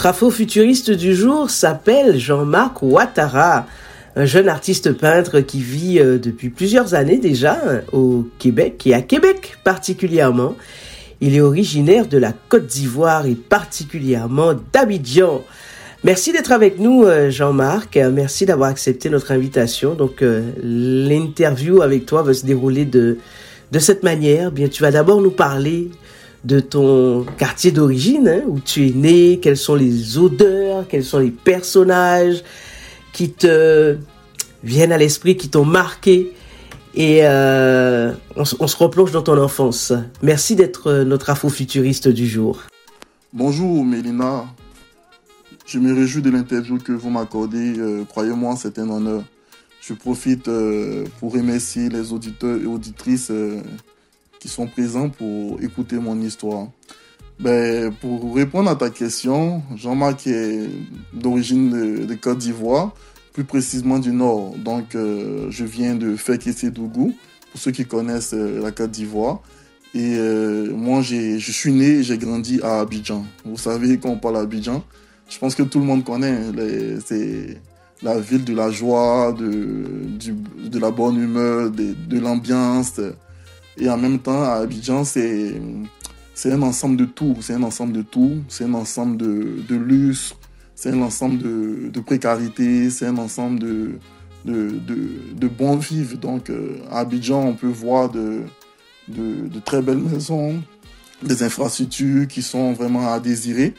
Notre afro-futuriste du jour s'appelle Jean-Marc Ouattara, un jeune artiste peintre qui vit euh, depuis plusieurs années déjà euh, au Québec et à Québec particulièrement. Il est originaire de la Côte d'Ivoire et particulièrement d'Abidjan. Merci d'être avec nous, euh, Jean-Marc. Merci d'avoir accepté notre invitation. Donc, l'interview avec toi va se dérouler de, de cette manière. Bien, tu vas d'abord nous parler de ton quartier d'origine, hein, où tu es né, quelles sont les odeurs, quels sont les personnages qui te viennent à l'esprit, qui t'ont marqué. Et euh, on, se replonge dans ton enfance. Merci d'être euh, notre afro-futuriste du jour. Bonjour Mélina. Je me réjouis de l'interview que vous m'accordez. Euh, croyez-moi, c'est un honneur. Je profite pour remercier les auditeurs et auditrices qui sont présents pour écouter mon histoire. Ben, pour répondre à ta question, Jean-Marc est d'origine de, Côte d'Ivoire, plus précisément du Nord. Donc, euh, je viens de Fekese-Dougou, pour ceux qui connaissent euh, la Côte d'Ivoire. Et euh, moi, je suis né et j'ai grandi à Abidjan. Vous savez, quand on parle d'Abidjan, je pense que tout le monde connaît. C'est la ville de la joie, de, de la bonne humeur, de l'ambiance. Et en même temps, à Abidjan, c'est c'est un ensemble de tout. C'est un ensemble de tout. C'est un ensemble de, de. C'est un ensemble de, de précarité. C'est un ensemble de, de, de, bons vivre. Donc, euh, à Abidjan, on peut voir de, de, très belles maisons, des infrastructures qui sont vraiment à désirer.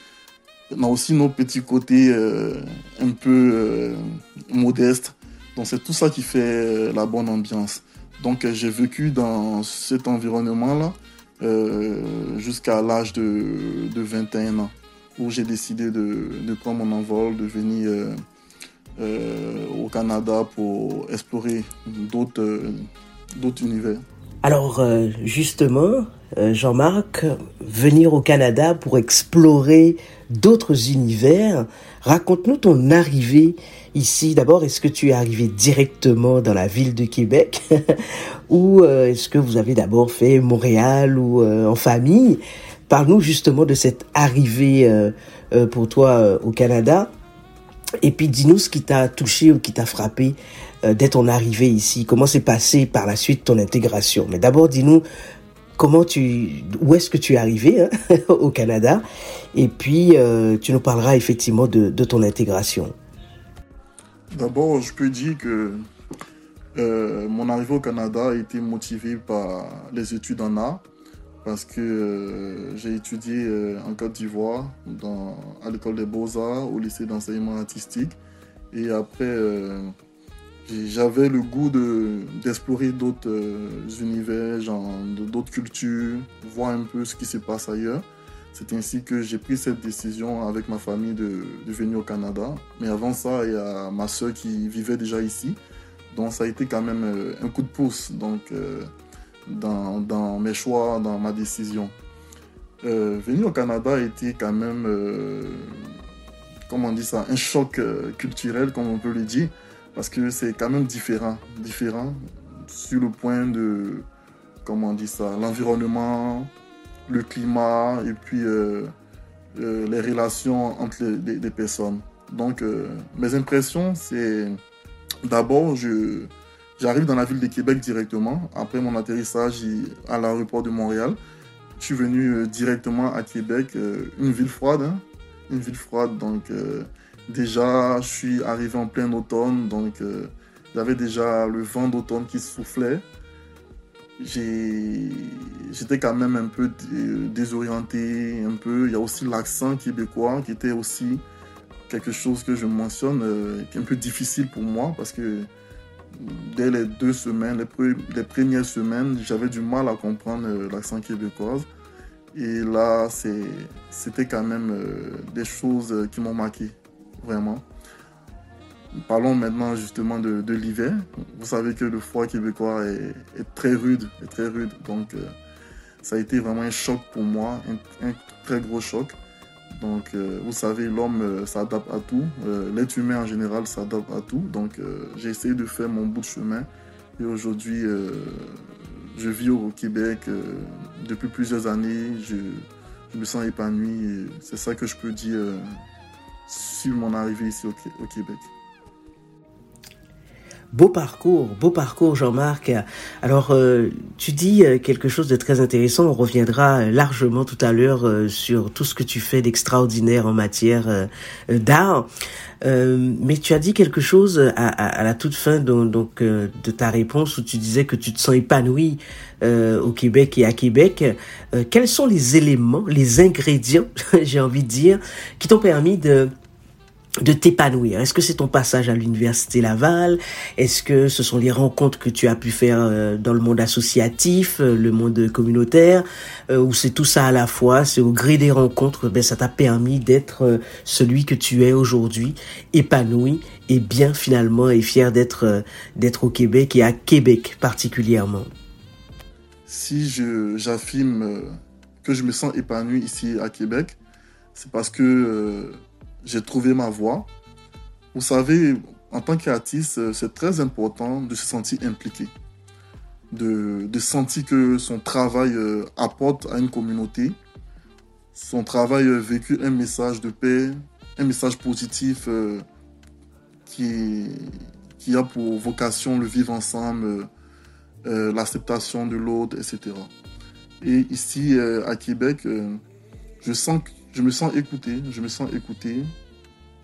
On a aussi nos petits côtés euh, un peu euh, modestes. Donc, c'est tout ça qui fait la bonne ambiance. Donc j'ai vécu dans cet environnement-là euh, jusqu'à l'âge de, de, 21 ans, où j'ai décidé de, prendre mon envol, de venir euh, euh, au Canada pour explorer d'autres univers. Alors justement, Jean-Marc, venir au Canada pour explorer d'autres univers, raconte-nous ton arrivée ici. D'abord, est-ce que tu es arrivé directement dans la ville de Québec ou euh, est-ce que vous avez d'abord fait Montréal ou euh, en famille? Parle-nous justement de cette arrivée euh, pour toi au Canada. Et puis dis-nous ce qui t'a touché ou qui t'a frappé dès ton arrivée ici. Comment s'est passé par la suite ton intégration? Mais d'abord, dis-nous comment tu, où est-ce que tu es arrivé hein, au Canada Et puis, tu nous parleras effectivement de, ton intégration. D'abord, je peux dire que euh, mon arrivée au Canada a été motivée par les études en art parce que euh, j'ai étudié euh, en Côte d'Ivoire à l'école des beaux-arts, au lycée d'enseignement artistique. Et après, j'avais le goût d'explorer d'autres univers, d'autres cultures, voir un peu ce qui se passe ailleurs. C'est ainsi que j'ai pris cette décision avec ma famille de, venir au Canada. Mais avant ça, il y a ma soeur qui vivait déjà ici. Donc ça a été quand même euh, un coup de pouce donc, euh, dans, mes choix, dans ma décision. Euh, venir au Canada a été quand même, comment on dit ça, un choc culturel, comme on peut le dire, parce que c'est quand même différent, différent sur le point de, comment on dit ça, l'environnement, le climat et puis euh, euh, les relations entre les, personnes. Donc, euh, mes impressions, c'est d'abord, j'arrive dans la ville de Québec directement. Après mon atterrissage à l'aéroport de Montréal, je suis venu directement à Québec, une ville froide. Hein. une ville froide, donc déjà, je suis arrivé en plein automne, donc j'avais déjà le vent d'automne qui soufflait j'étais quand même un peu désorienté, un peu. Il y a aussi l'accent québécois qui était aussi quelque chose que je mentionne, euh, qui est un peu difficile pour moi parce que dès les deux semaines, les, premières semaines, j'avais du mal à comprendre euh, l'accent québécois. Et là, c'était quand même euh, des choses qui m'ont marqué, vraiment. Parlons maintenant justement de, l'hiver. Vous savez que le froid québécois est, très rude, est très rude. Donc, euh, ça a été vraiment un choc pour moi, un, très gros choc. Donc, euh, vous savez, l'homme euh, s'adapte à tout. L'être humain en général s'adapte à tout. Donc, j'ai essayé de faire mon bout de chemin. Et aujourd'hui, je vis au Québec depuis plusieurs années. Je, je me sens épanoui. C'est ça que je peux dire sur mon arrivée ici au Québec. Beau parcours, beau parcours Jean-Marc. Alors euh, tu dis euh, quelque chose de très intéressant, on reviendra largement tout à l'heure euh, sur tout ce que tu fais d'extraordinaire en matière d'art. mais tu as dit quelque chose à, la toute fin donc, de ta réponse où tu disais que tu te sens épanoui au Québec et à Québec. quels sont les éléments, les ingrédients, j'ai envie de dire, qui t'ont permis de de t'épanouir Est-ce que c'est ton passage à l'université Laval? Est-ce que ce sont les rencontres que tu as pu faire euh, dans le monde associatif, euh, le monde communautaire, euh, ou c'est tout ça à la fois C'est au gré des rencontres, ben ça t'a permis d'être celui que tu es aujourd'hui, épanoui et bien finalement et fier d'être d'être au Québec et à Québec particulièrement? Si j'affirme que je me sens épanoui ici à Québec, c'est parce que j'ai trouvé ma voie. Vous savez, en tant qu'artiste, euh, c'est très important de se sentir impliqué, de, de sentir que son travail euh, apporte à une communauté, son travail euh, véhicule un message de paix, un message positif qui, qui a pour vocation le vivre ensemble, l'acceptation de l'autre, etc. Et ici, à Québec, je sens que je me sens écouté, je me sens écouté.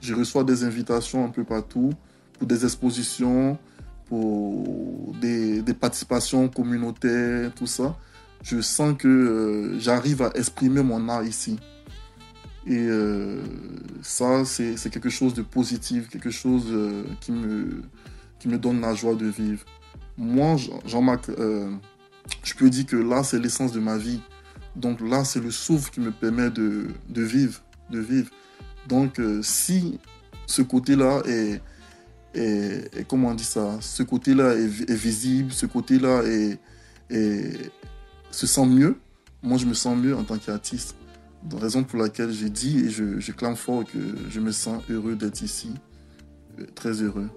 Je reçois des invitations un peu partout pour des expositions, pour des, participations communautaires, tout ça. Je sens que euh, j'arrive à exprimer mon art ici. Et euh, ça, c'est quelque chose de positif, quelque chose euh, qui, me, qui me donne la joie de vivre. Moi, Jean-Marc, je peux dire que là, c'est l'essence de ma vie. Donc là, c'est le souffle qui me permet de, vivre, de vivre. Donc euh, si ce côté-là est, comment on dit ça, ce côté-là est, visible, ce côté-là est, se sent mieux, moi je me sens mieux en tant qu'artiste. Raison pour laquelle j'ai dit et je, je clame fort que je me sens heureux d'être ici, euh, très heureux.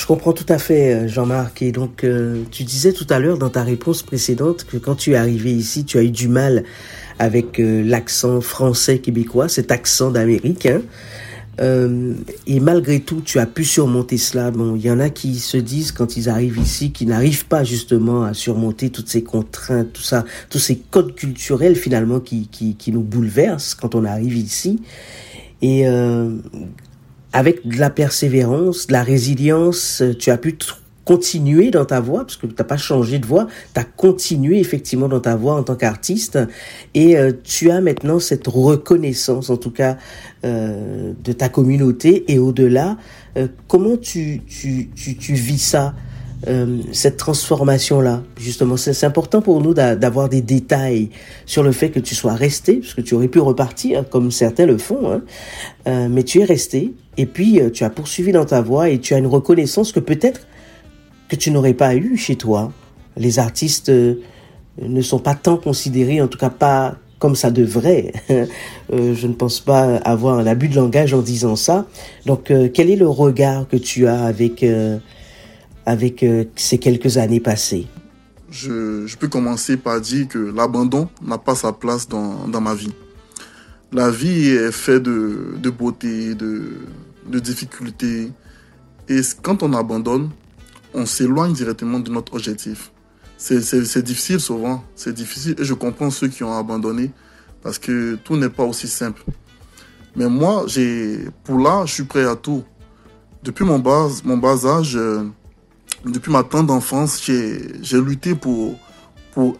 Je comprends tout à fait, euh, Jean-Marc. Et donc, euh, tu disais tout à l'heure dans ta réponse précédente que quand tu es arrivé ici, tu as eu du mal avec euh, l'accent français québécois, cet accent d'américain. et malgré tout, tu as pu surmonter cela. Bon, il y en a qui se disent quand ils arrivent ici, qu'ils n'arrivent pas justement à surmonter toutes ces contraintes, tout ça, tous ces codes culturels finalement qui, qui, qui nous bouleversent quand on arrive ici. Et avec de la persévérance, de la résilience, euh, tu as pu continuer dans ta voix, parce que tu n'as pas changé de voix, tu as continué effectivement dans ta voix en tant qu'artiste, et euh, tu as maintenant cette reconnaissance, en tout cas, euh, de ta communauté, et au-delà, comment tu, tu, tu, tu vis ça? Euh, cette transformation-là, justement. C'est important pour nous d'avoir des détails sur le fait que tu sois resté, parce que tu aurais pu repartir, comme certains le font, hein. euh, mais tu es resté, et puis euh, tu as poursuivi dans ta voie, et tu as une reconnaissance que peut-être que tu n'aurais pas eu chez toi. Les artistes ne sont pas tant considérés, en tout cas pas comme ça devrait. je ne pense pas avoir un abus de langage en disant ça. Donc, quel est le regard que tu as avec avec euh, ces quelques années passées je, peux commencer par dire que l'abandon n'a pas sa place dans, ma vie. La vie est faite de, beauté, de, de difficultés. Et quand on abandonne, on s'éloigne directement de notre objectif. C'est difficile souvent, c'est difficile et je comprends ceux qui ont abandonné parce que tout n'est pas aussi simple. Mais moi, pour là, je suis prêt à tout. Depuis mon bas, mon bas âge, euh, depuis ma tendre enfance, j'ai lutté pour,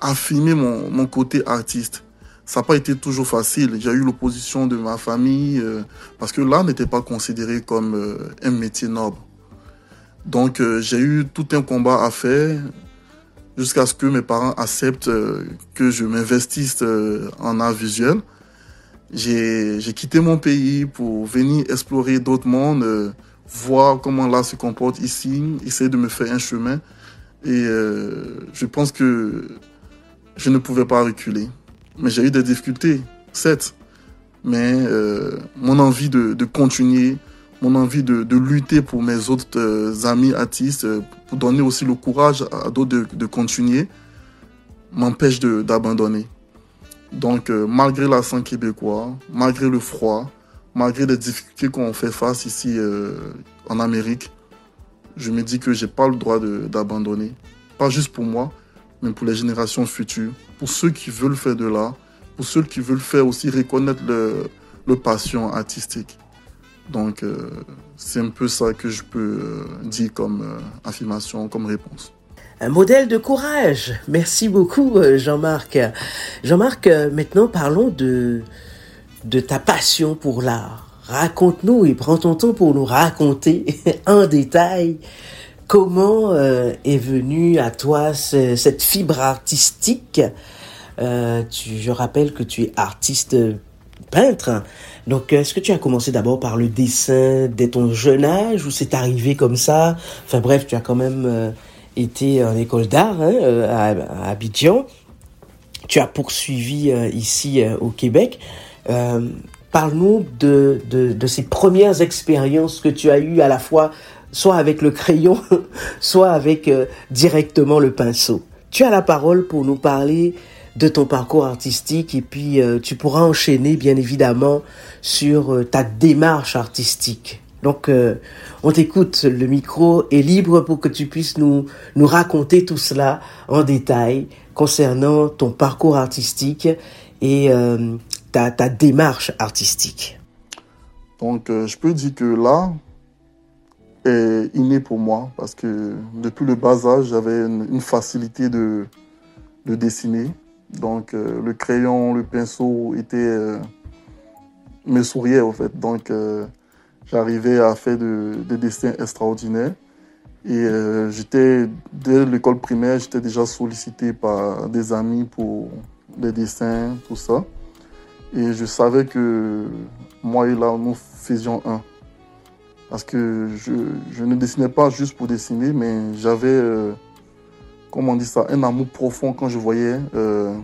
affirmer mon, mon côté artiste. Ça n'a pas été toujours facile. J'ai eu l'opposition de ma famille euh, parce que l'art n'était pas considéré comme euh, un métier noble. Donc euh, j'ai eu tout un combat à faire jusqu'à ce que mes parents acceptent que je m'investisse en art visuel. J'ai quitté mon pays pour venir explorer d'autres mondes voir comment l'art se comporte ici, essayer de me faire un chemin. Et euh, je pense que je ne pouvais pas reculer. Mais j'ai eu des difficultés, certes. Mais euh, mon envie de, continuer, mon envie de, lutter pour mes autres euh, amis artistes, pour donner aussi le courage à, d'autres de, continuer, m'empêche d'abandonner. Donc, euh, malgré l'accent québécois, malgré le froid, malgré les difficultés qu'on fait face ici euh, en Amérique, je me dis que j'ai pas le droit d'abandonner. Pas juste pour moi, mais pour les générations futures, pour ceux qui veulent faire de l'art, pour ceux qui veulent faire aussi reconnaître le, le passion artistique. Donc, euh, c'est un peu ça que je peux dire comme affirmation, comme réponse un modèle de courage. Merci beaucoup, euh, Jean-Marc. Jean-Marc, euh, maintenant parlons de, de ta passion pour l'art. Raconte-nous et prends ton temps pour nous raconter en détail comment euh, est venue à toi cette fibre artistique. tu, je rappelle que tu es artiste peintre. Donc, est-ce que tu as commencé d'abord par le dessin dès ton jeune âge ou c'est arrivé comme ça? Enfin bref, tu as quand même été en école d'art hein, euh, à, Abidjan. Tu as poursuivi euh, ici euh, au Québec. Parle-nous de, de, ces premières expériences que tu as eues à la fois soit avec le crayon, soit avec directement le pinceau. Tu as la parole pour nous parler de ton parcours artistique et puis tu pourras enchaîner bien évidemment sur ta démarche artistique. Donc, euh, on t'écoute, le micro est libre pour que tu puisses nous, nous raconter tout cela en détail concernant ton parcours artistique et euh, ta, ta, démarche artistique. Donc, euh, je peux dire que là est inné pour moi parce que depuis le bas âge, j'avais une, facilité de, de dessiner. Donc, le crayon, le pinceau était, me souriait en fait. Donc, J'arrivais à faire des dessins extraordinaires. Et euh, j'étais, dès l'école primaire, j'étais déjà sollicité par des amis pour des dessins, tout ça. Et je savais que moi et là, nous faisions un. Parce que je, ne dessinais pas juste pour dessiner, mais j'avais, euh, comment on dit ça, un amour profond quand je voyais euh,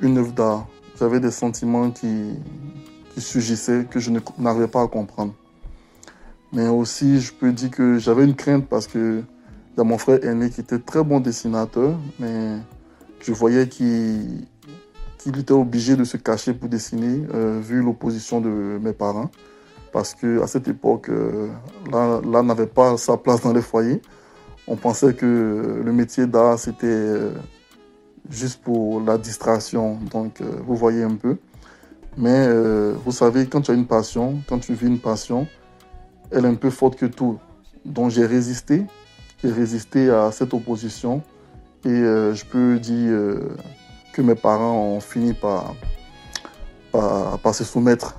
une œuvre d'art. J'avais des sentiments qui, qui surgissaient, que je n'arrivais pas à comprendre. Mais aussi, je peux dire que j'avais une crainte parce que il y a mon frère aîné qui était très bon dessinateur, mais je voyais qu'il était obligé de se cacher pour dessiner, euh, vu l'opposition de mes parents. Parce qu'à cette époque, euh, là, n'avait pas sa place dans les foyers. On pensait que le métier d'art, c'était euh, juste pour la distraction. Donc, vous voyez un peu. Mais vous savez, quand tu as une passion, quand tu vis une passion, elle est un peu forte que tout. Donc j'ai résisté, j'ai résisté à cette opposition et euh, je peux dire euh, que mes parents ont fini par, se soumettre,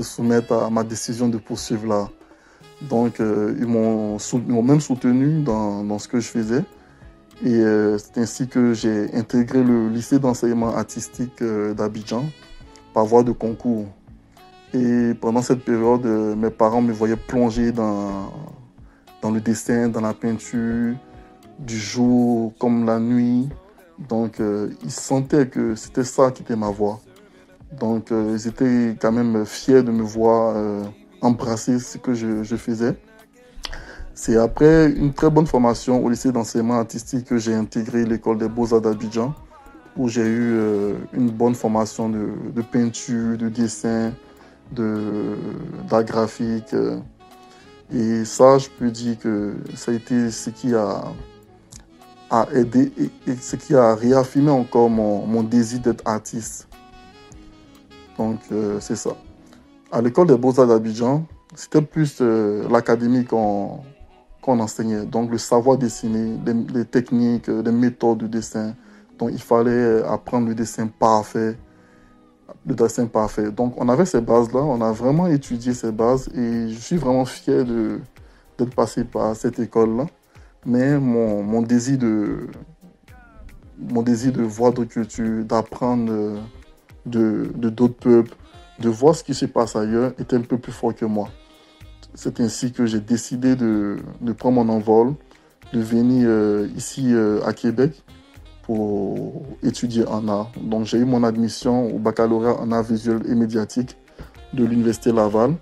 soumettre à ma décision de poursuivre là. Donc euh, ils m'ont même soutenu dans, ce que je faisais. Et c'est ainsi que j'ai intégré le lycée d'enseignement artistique d'Abidjan par voie de concours. Et pendant cette période, euh, mes parents me voyaient plonger dans le dessin, dans la peinture, du jour comme la nuit. Donc, euh, ils sentaient que c'était ça qui était ma voix. Donc, euh, ils étaient quand même fiers de me voir embrasser ce que je, faisais. C'est après une très bonne formation au lycée d'enseignement artistique que j'ai intégré l'école des beaux-arts d'Abidjan, où j'ai eu une bonne formation de, peinture, de dessin, de d'art graphique. Euh, et ça, je peux dire que ça a été ce qui a, a aidé et, ce qui a réaffirmé encore mon, désir d'être artiste. Donc, euh, c'est ça. À l'école des beaux-arts d'Abidjan, c'était plus euh, l'académie qu'on enseignait. Donc, le savoir dessiner, les, techniques, les méthodes de dessin. Donc, il fallait apprendre le dessin parfait, le dessin parfait. Donc on avait ces bases-là, on a vraiment étudié ces bases et je suis vraiment fier d'être passé par cette école-là. Mais mon, désir de mon de voir d'autres cultures, d'apprendre de d'autres peuples, de voir ce qui se passe ailleurs était un peu plus fort que moi. C'est ainsi que j'ai décidé de, prendre mon envol, de venir euh, ici euh, à Québec pour étudier en art. Donc j'ai eu mon admission au baccalauréat en art visuel et médiatique de l'Université Laval,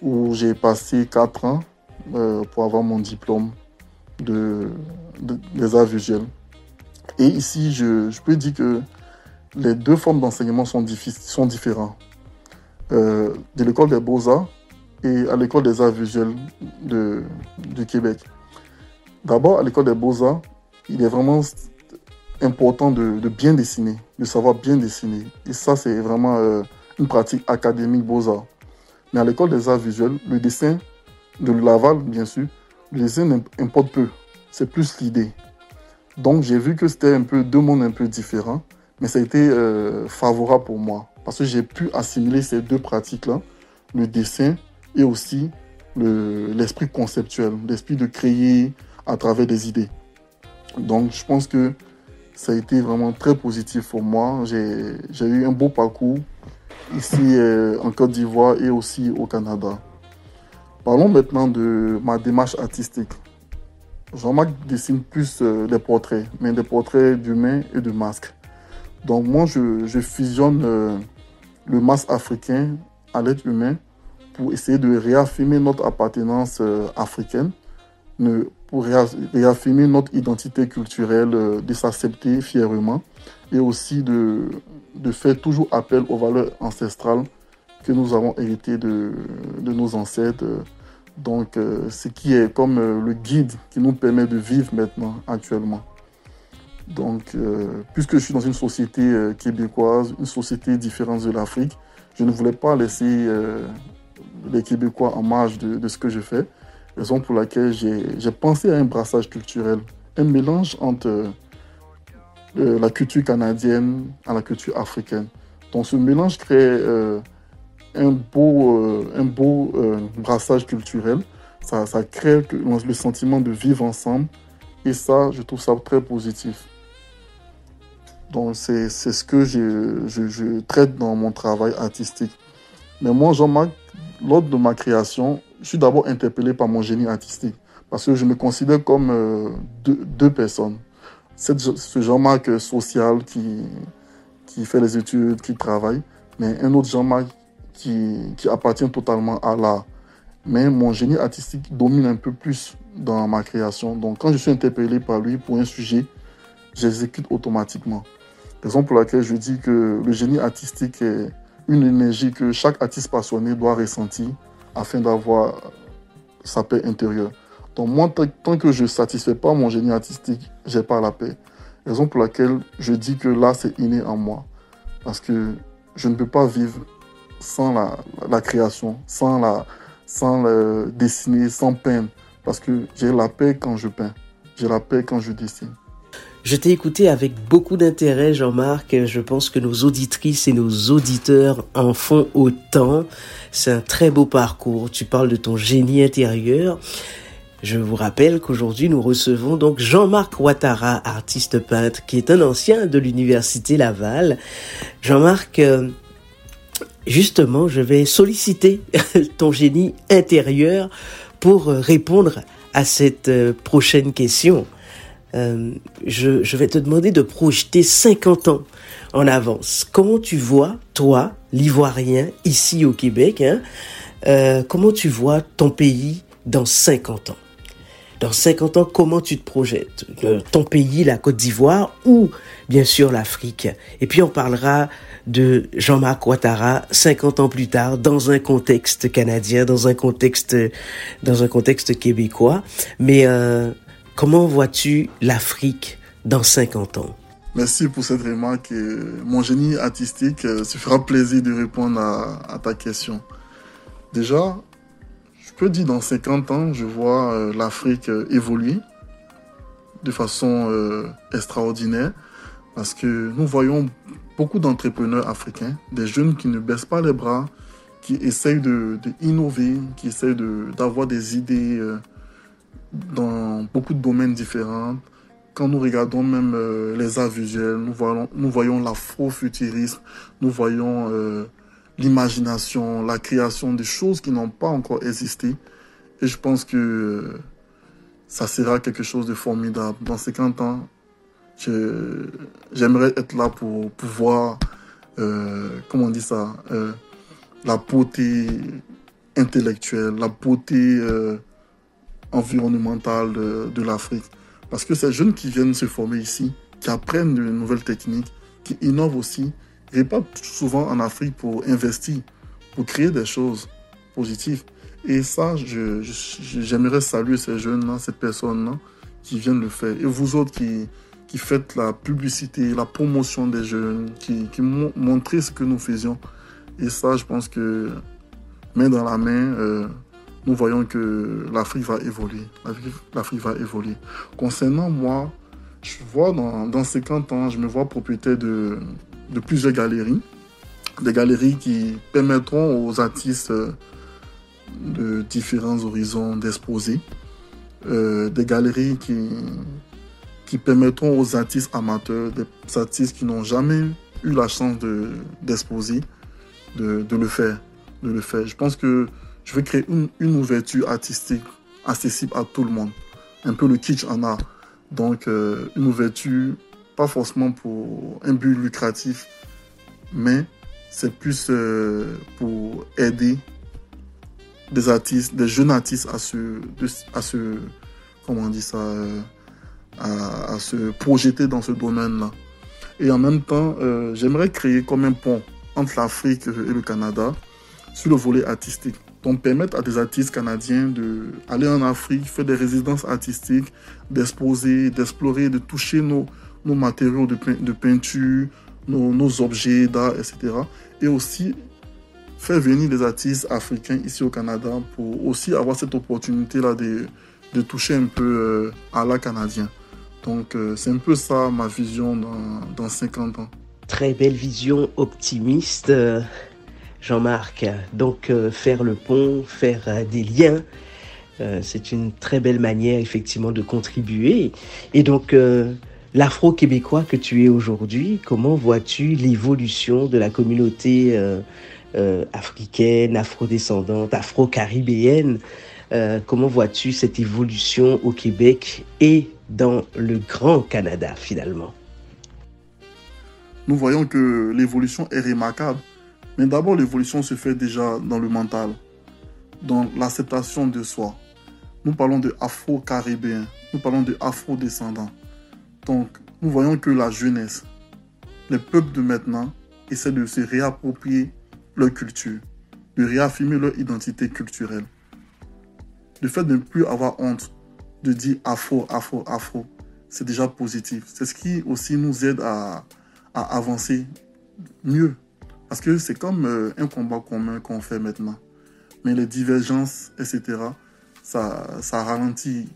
où j'ai passé quatre ans euh, pour avoir mon diplôme de, des arts visuels. Et ici, je, je, peux dire que les deux formes d'enseignement sont, sont différents. Euh, de l'école des beaux-arts et à l'école des arts visuels de, du Québec. D'abord, à l'école des beaux-arts, il est vraiment important de, bien dessiner, de savoir bien dessiner. Et ça, c'est vraiment euh, une pratique académique beaux-arts. Mais à l'école des arts visuels, le dessin de Laval, bien sûr, le dessin importe peu. C'est plus l'idée. Donc, j'ai vu que c'était un peu deux mondes un peu différents, mais ça a été euh, favorable pour moi parce que j'ai pu assimiler ces deux pratiques-là, le dessin et aussi l'esprit conceptuel, l'esprit de créer à travers des idées. Donc, je pense que ça a été vraiment très positif pour moi. J'ai eu un beau parcours ici euh, en Côte d'Ivoire et aussi au Canada. Parlons maintenant de ma démarche artistique. Jean-Marc dessine plus euh, des portraits, mais des portraits d'humains et de masques. Donc moi, je, fusionne euh, le masque africain à l'être humain pour essayer de réaffirmer notre appartenance africaine, pour réaffirmer notre identité culturelle, de s'accepter fièrement et aussi de faire toujours appel aux valeurs ancestrales que nous avons héritées de, nos ancêtres. Donc, euh, ce qui est comme euh, le guide qui nous permet de vivre maintenant, actuellement. Donc, euh, puisque je suis dans une société québécoise, une société différente de l'Afrique, je ne voulais pas laisser les Québécois en marge de, de, ce que je fais. Raison pour laquelle j'ai pensé à un brassage culturel, un mélange entre la culture canadienne à la culture africaine. Donc ce mélange crée un beau, euh, un beau euh, brassage culturel. Ça, crée le sentiment de vivre ensemble. Et ça, je trouve ça très positif. Donc c'est ce que je, je, traite dans mon travail artistique. Mais moi, Jean-Marc, lors de ma création, je suis d'abord interpellé par mon génie artistique. Parce que je me considère comme deux, deux personnes ce Jean-Marc social qui, qui fait les études, qui travaille, mais un autre Jean-Marc qui, appartient totalement à l'art. Mais mon génie artistique domine un peu plus dans ma création. Donc quand je suis interpellé par lui pour un sujet, j'exécute automatiquement. Raison pour laquelle je dis que le génie artistique est une énergie que chaque artiste passionné doit ressentir afin d'avoir sa paix intérieure. Donc moi, tant que je ne satisfais pas mon génie artistique, j'ai pas la paix. Raison pour laquelle je dis que là, c'est inné en moi. Parce que je ne peux pas vivre sans la, création, sans, la, sans le dessiner, sans peindre. Parce que j'ai la paix quand je peins. J'ai la paix quand je dessine. Je t'ai écouté avec beaucoup d'intérêt, Jean-Marc. Je pense que nos auditrices et nos auditeurs en font autant. C'est un très beau parcours. Tu parles de ton génie intérieur. Je vous rappelle qu'aujourd'hui nous recevons donc Jean-Marc Ouattara, artiste peintre, qui est un ancien de l'université Laval. Jean-Marc, euh, justement, je vais solliciter ton génie intérieur pour répondre à cette euh, prochaine question. Euh, je, vais te demander de projeter 50 ans en avance. Comment tu vois, toi, l'Ivoirien, ici au Québec, hein, comment tu vois ton pays dans 50 ans? Dans 50 ans, comment tu te projettes? Ton pays, la Côte d'Ivoire ou bien sûr l'Afrique? Et puis on parlera de Jean-Marc Ouattara 50 ans plus tard dans un contexte canadien, dans un contexte dans un contexte québécois. Mais euh, comment vois-tu l'Afrique dans 50 ans? Merci pour cette remarque. Mon génie artistique euh, se fera plaisir de répondre à, à ta question. Déjà, je dis dans 50 ans, je vois euh, l'Afrique évoluer de façon extraordinaire parce que nous voyons beaucoup d'entrepreneurs africains, des jeunes qui ne baissent pas les bras, qui essayent de, qui essayent d'avoir des idées dans beaucoup de domaines différents. Quand nous regardons même les arts visuels, nous voyons, nous voyons l'afrofuturisme, nous voyons l'imagination, la création des choses qui n'ont pas encore existé. Et je pense que ça sera quelque chose de formidable. Dans 50 ans, j'aimerais être là pour pouvoir, euh, comment on dit ça, euh, la beauté intellectuelle, la beauté euh, environnementale de, l'Afrique. Parce que ces jeunes qui viennent se former ici, qui apprennent de nouvelles techniques, qui innovent aussi, pas souvent en Afrique pour investir, pour créer des choses positives. Et ça, j'aimerais saluer ces jeunes-là, ces personnes-là qui viennent le faire. Et vous autres qui, qui faites la publicité, la promotion des jeunes, qui, qui ce que nous faisions. Et ça, je pense que main dans la main, euh, nous voyons que l'Afrique va évoluer. L'Afrique va évoluer. Concernant moi, je vois dans, dans 50 ans, je me vois propriétaire de, de plusieurs galeries. Des galeries qui permettront aux artistes euh, de différents horizons d'exposer. Euh, des galeries qui, qui permettront aux artistes amateurs, des artistes qui n'ont jamais eu la chance d'exposer, de, de, le faire, de le faire. Je pense que je vais créer une, une, ouverture artistique accessible à tout le monde. Un peu le kitsch en art. Donc, euh, une ouverture, pas forcément pour un but lucratif, mais c'est plus euh, pour aider des artistes, des jeunes artistes à se, à se comment on dit ça, euh, à, se projeter dans ce domaine-là. Et en même temps, euh, j'aimerais créer comme un pont entre l'Afrique et le Canada sur le volet artistique. Donc permettre à des artistes canadiens d'aller en Afrique, faire des résidences artistiques, d'exposer, d'explorer, de toucher nos, matériaux de, peinture, nos, nos objets d'art, etc. Et aussi faire venir des artistes africains ici au Canada pour aussi avoir cette opportunité-là de, de toucher un peu euh, à l'art canadien. Donc euh, c'est un peu ça ma vision dans, dans 50 ans. Très belle vision optimiste, euh, Jean-Marc. Donc faire le pont, faire des liens, c'est une très belle manière effectivement de contribuer. Et donc l'afro-québécois que tu es aujourd'hui, comment vois-tu l'évolution de la communauté africaine, afro-descendante, afro-caribéenne euh, comment vois-tu cette évolution au Québec et dans le Grand Canada finalement Nous voyons que l'évolution est remarquable. Mais d'abord, l'évolution se fait déjà dans le mental, dans l'acceptation de soi. Nous parlons de afro-caribéens, nous parlons de afro-descendants. Donc, nous voyons que la jeunesse, les peuples de maintenant, essaient de se réapproprier leur culture, de réaffirmer leur identité culturelle le fait de ne plus avoir honte de dire afro, afro, afro, c'est déjà positif. C'est ce qui aussi nous aide à, avancer mieux. Parce que c'est comme euh, un combat commun qu'on fait maintenant. Mais les divergences, etc., ça, ça, ralentit,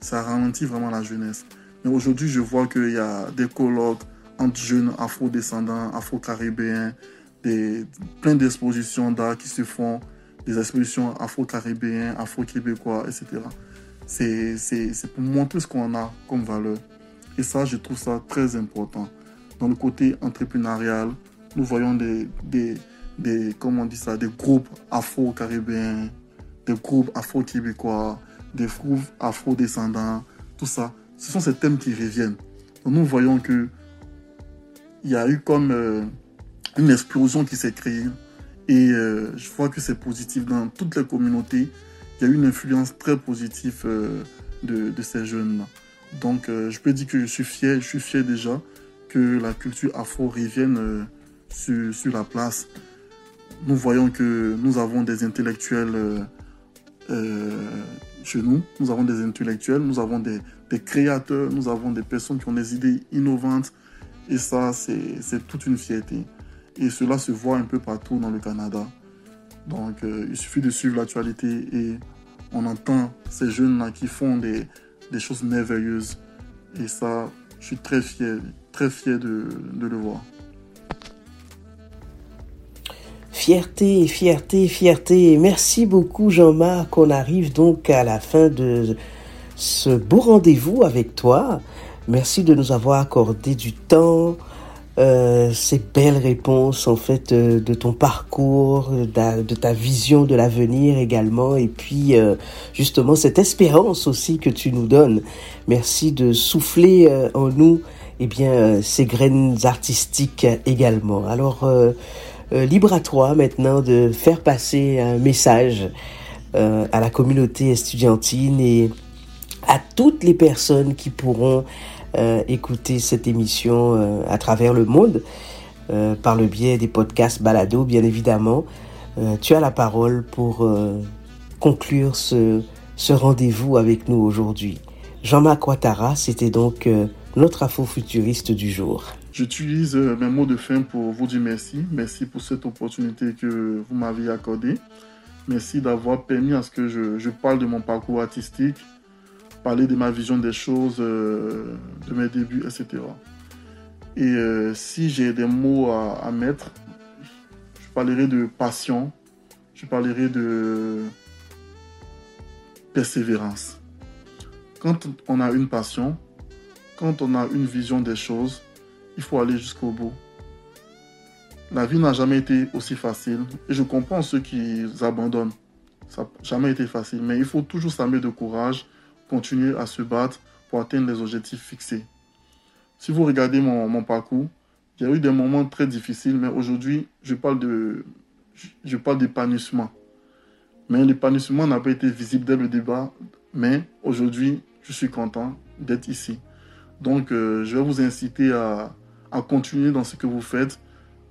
ça ralentit vraiment la jeunesse. Mais aujourd'hui, je vois qu'il y a des colloques entre jeunes afro-descendants, afro-caribéens, plein d'expositions d'art qui se font des expositions afro-caribéens, afro-québécois, etc. C'est pour montrer ce qu'on a comme valeur. Et ça, je trouve ça très important. Dans le côté entrepreneurial, nous voyons des, des, des comment on dit ça, des groupes afro-caribéens, des groupes afro-québécois, des groupes afro-descendants, tout ça. Ce sont ces thèmes qui reviennent. Nous voyons que il y a eu comme euh, une explosion qui s'est créée et euh, je vois que c'est positif dans toutes les communautés. Il y a eu une influence très positive euh, de, ces jeunes-là. Donc euh, je peux dire que je suis fier, je suis fier déjà que la culture afro revienne sur, sur, la place. Nous voyons que nous avons des intellectuels chez nous, nous avons des intellectuels, nous avons des créateurs, nous avons des personnes qui ont des idées innovantes. Et ça, c'est toute une fierté. Et cela se voit un peu partout dans le Canada. Donc euh, il suffit de suivre l'actualité et on entend ces jeunes-là qui font des, choses merveilleuses. Et ça, je suis très fier, très fier de, de le voir. Fierté, fierté, fierté. Merci beaucoup Jean-Marc. On arrive donc à la fin de ce beau rendez-vous avec toi. Merci de nous avoir accordé du temps, euh, ces belles réponses en fait euh, de ton parcours, de ta, vision de l'avenir également, et puis euh, justement cette espérance aussi que tu nous donnes. Merci de souffler en nous eh bien ces graines artistiques également. Alors libre à toi maintenant de faire passer un message à la communauté estudiantine et à toutes les personnes qui pourront écouter cette émission à travers le monde par le biais des podcasts Balado, bien évidemment. tu as la parole pour conclure ce, ce rendez-vous avec nous aujourd'hui. Jean-Marc Ouattara, c'était donc notre afro-futuriste du jour. J'utilise mes mots de fin pour vous dire merci. Merci pour cette opportunité que vous m'avez accordée. Merci d'avoir permis à ce que je, parle de mon parcours artistique, parler de ma vision des choses, euh, de mes débuts, etc. Et euh, si j'ai des mots à, mettre, je parlerai de passion, je parlerai de persévérance. Quand on a une passion, quand on a une vision des choses, il faut aller jusqu'au bout. La vie n'a jamais été aussi facile. Et je comprends ceux qui abandonnent. Ça n'a jamais été facile. Mais il faut toujours s'armer de courage, continuer à se battre pour atteindre les objectifs fixés. Si vous regardez mon, parcours, il y a eu des moments très difficiles, mais aujourd'hui, je parle de, je parle d'épanouissement. Mais l'épanouissement n'a pas été visible dès le débat. Mais aujourd'hui, je suis content d'être ici. Donc, euh, je vais vous inciter à, à continuer dans ce que vous faites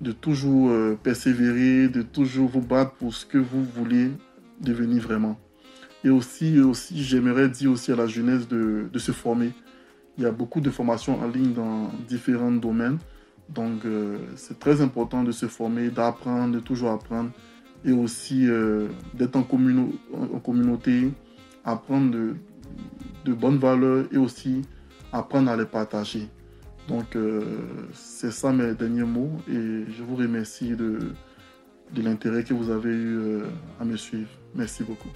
de toujours euh, persévérer, de toujours vous battre pour ce que vous voulez devenir vraiment. Et aussi, j'aimerais dire aussi à la jeunesse de, se former. Il y a beaucoup de formations en ligne dans différents domaines. Donc, euh, c'est très important de se former, d'apprendre, de toujours apprendre. Et aussi euh, d'être en, communauté, apprendre de, bonnes valeurs et aussi apprendre à les partager. Donc, euh, c'est ça mes derniers mots et je vous remercie de, l'intérêt que vous avez eu à me suivre. Merci beaucoup.